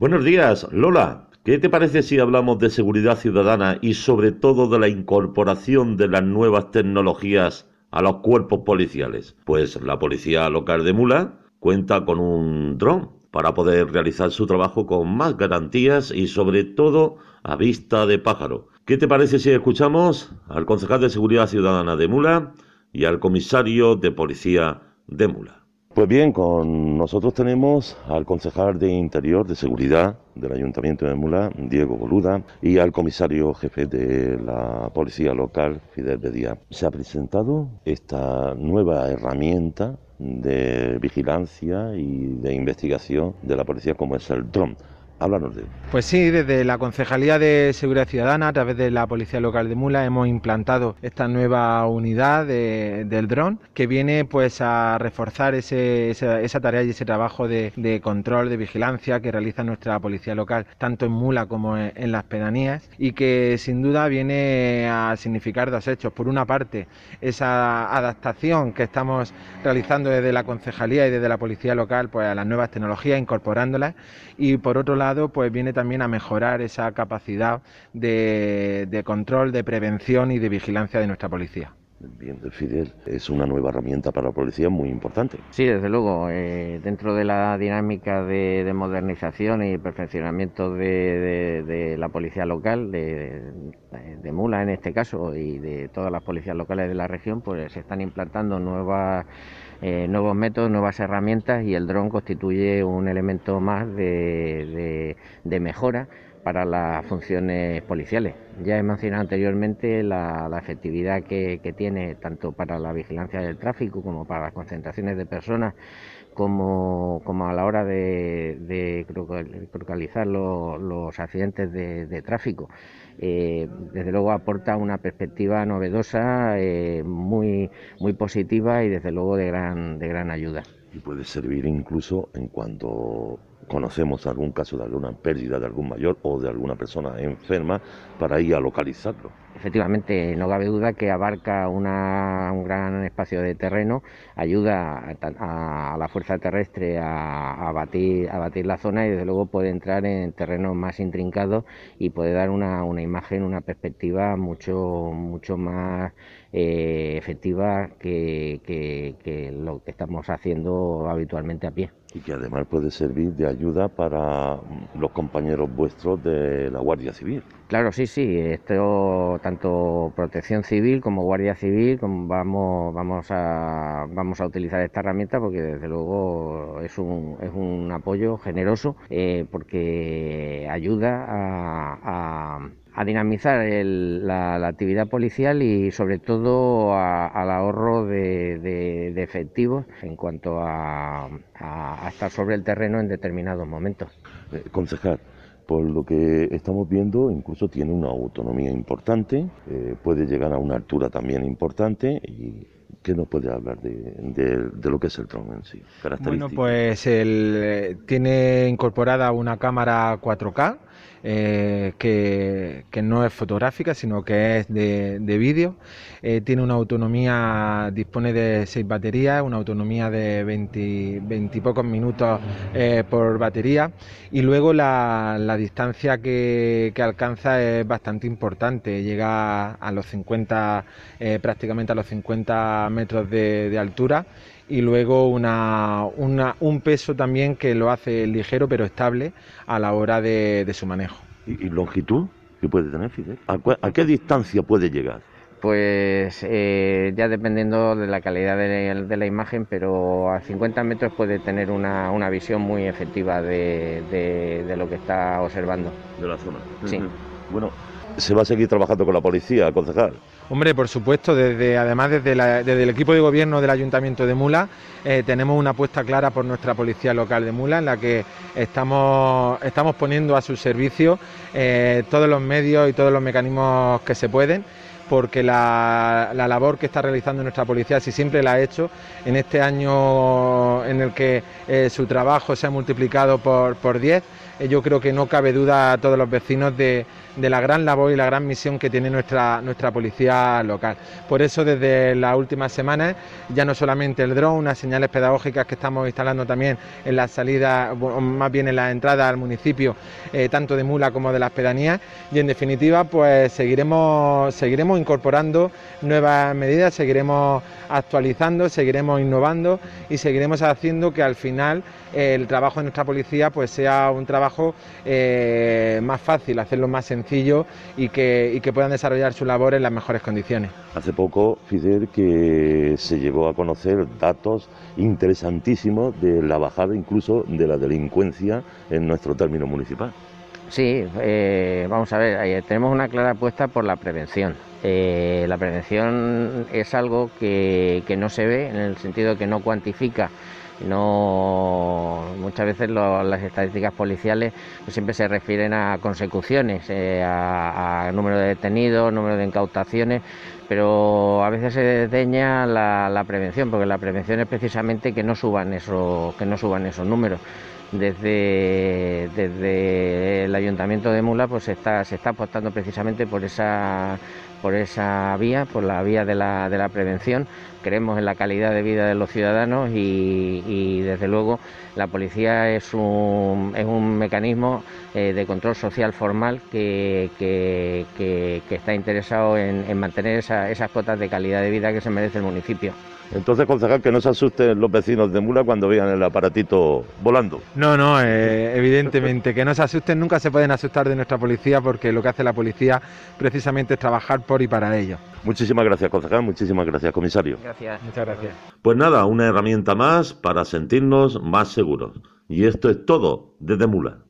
Buenos días, Lola. ¿Qué te parece si hablamos de seguridad ciudadana y sobre todo de la incorporación de las nuevas tecnologías a los cuerpos policiales? Pues la policía local de Mula cuenta con un dron para poder realizar su trabajo con más garantías y sobre todo a vista de pájaro. ¿Qué te parece si escuchamos al concejal de Seguridad Ciudadana de Mula y al comisario de Policía de Mula? Pues bien, con nosotros tenemos al concejal de Interior de Seguridad del Ayuntamiento de Mula, Diego Boluda, y al comisario jefe de la Policía Local, Fidel Bedía. Se ha presentado esta nueva herramienta de vigilancia y de investigación de la policía como es el DRON Háblanos de Pues sí, desde la Concejalía de Seguridad Ciudadana, a través de la Policía Local de Mula, hemos implantado esta nueva unidad del dron que viene pues a reforzar esa, tarea y ese trabajo de, control, de vigilancia que realiza nuestra Policía Local, tanto en Mula como en, las pedanías, y que sin duda viene a significar dos hechos. Por una parte, esa adaptación que estamos realizando desde la Concejalía y desde la Policía Local pues, a las nuevas tecnologías, incorporándolas, y por otro lado, pues viene también a mejorar esa capacidad de, control, de prevención y de vigilancia de nuestra policía. Bien, Fidel, es una nueva herramienta para la policía muy importante. Sí, desde luego. Eh, dentro de la dinámica de, modernización y perfeccionamiento de, la policía local, de, Mula en este caso, y de todas las policías locales de la región, pues se están implantando nuevas eh, nuevos métodos, nuevas herramientas y el dron constituye un elemento más de, mejora para las funciones policiales. Ya he mencionado anteriormente la, efectividad que, tiene tanto para la vigilancia del tráfico como para las concentraciones de personas como, a la hora de, de localizar los, accidentes de tráfico. Eh, desde luego aporta una perspectiva novedosa, eh, muy, muy positiva y desde luego de gran, de gran ayuda. Y puede servir incluso en cuanto conocemos algún caso de alguna pérdida de algún mayor o de alguna persona enferma para ir a localizarlo. Efectivamente, no cabe duda que abarca un gran espacio de terreno, ayuda a, la fuerza terrestre a, batir, a batir la zona y desde luego puede entrar en terrenos más intrincados y puede dar una, imagen, una perspectiva mucho, mucho más eh, efectiva que lo que estamos haciendo habitualmente a pie y que además puede servir de ayuda para los compañeros vuestros de la Guardia Civil. Claro, sí, sí, esto tanto Protección Civil como Guardia Civil vamos vamos a vamos a utilizar esta herramienta porque desde luego es un, es un apoyo generoso eh, porque ayuda a dinamizar la, actividad policial y sobre todo al ahorro de, efectivos en cuanto a, estar sobre el terreno en determinados momentos. Eh, concejal, por lo que estamos viendo, incluso tiene una autonomía importante, eh, puede llegar a una altura también importante y ¿Qué nos puede hablar de, lo que es el dron en sí? Bueno, pues el, eh, tiene incorporada una cámara 4K eh, que, no es fotográfica, sino que es de, vídeo. Eh, tiene una autonomía, dispone de seis baterías, una autonomía de 20, y pocos minutos eh, por batería. Y luego la, distancia que, alcanza es bastante importante, llega a los 50, prácticamente a los 50 metros de altura y luego una, un peso también que lo hace ligero pero estable a la hora de, su manejo. ¿Y, longitud que puede tener Fidel? ¿A, qué distancia puede llegar? Pues eh, ya dependiendo de la calidad de, la imagen, pero a 50 metros puede tener una, una visión muy efectiva de, de, lo que está observando. De la zona. Sí. Bueno, ¿se va a seguir trabajando con la policía, concejal? Hombre, por supuesto, además desde, el equipo de gobierno del Ayuntamiento de Mula eh, tenemos una apuesta clara por nuestra policía local de Mula en la que estamos, estamos poniendo a su servicio eh, todos los medios y todos los mecanismos que se pueden porque la, labor que está realizando nuestra policía, si siempre la ha hecho, en este año en el que eh, su trabajo se ha multiplicado por, por 10, eh, yo creo que no cabe duda a todos los vecinos de, la gran labor y la gran misión que tiene nuestra, nuestra policía local. Por eso desde las últimas semanas ya no solamente el dron, unas señales pedagógicas que estamos instalando también en la salida, más bien en la entrada al municipio, eh, tanto de Mula como de las pedanías, y en definitiva pues seguiremos, seguiremos incorporando nuevas medidas, seguiremos actualizando, seguiremos innovando y seguiremos haciendo que al final eh, el trabajo de nuestra policía pues sea un trabajo eh, más fácil, hacerlo más sencillo y que, que puedan desarrollar su labor en las mejores condiciones. Hace poco, Fidel, que se llegó a conocer datos interesantísimos de la bajada incluso de la delincuencia en nuestro término municipal. Sí, eh, vamos a ver, tenemos una clara apuesta por la prevención. Eh, la prevención es algo que, no se ve en el sentido que no cuantifica no muchas veces las estadísticas policiales pues siempre se refieren a consecuciones eh, a, número de detenidos número de incautaciones pero a veces se desdeña la, prevención porque la prevención es precisamente que no suban esos que no suban esos números. Desde, desde el ayuntamiento de Mula pues está, se está apostando precisamente por esa por esa vía, por la vía de la, de la prevención. Creemos en la calidad de vida de los ciudadanos y, desde luego la policía es un, es un mecanismo eh, de control social formal que, que, está interesado en, mantener esas cotas de calidad de vida que se merece el municipio. Entonces, concejal, que no se asusten los vecinos de Mula cuando vean el aparatito volando. No, no, eh, evidentemente, que no se asusten, nunca se pueden asustar de nuestra policía porque lo que hace la policía precisamente es trabajar por y para ellos. Muchísimas gracias, concejal, muchísimas gracias, comisario. Gracias. Muchas gracias. Pues nada, una herramienta más para sentirnos más seguros. Y esto es todo desde Mula.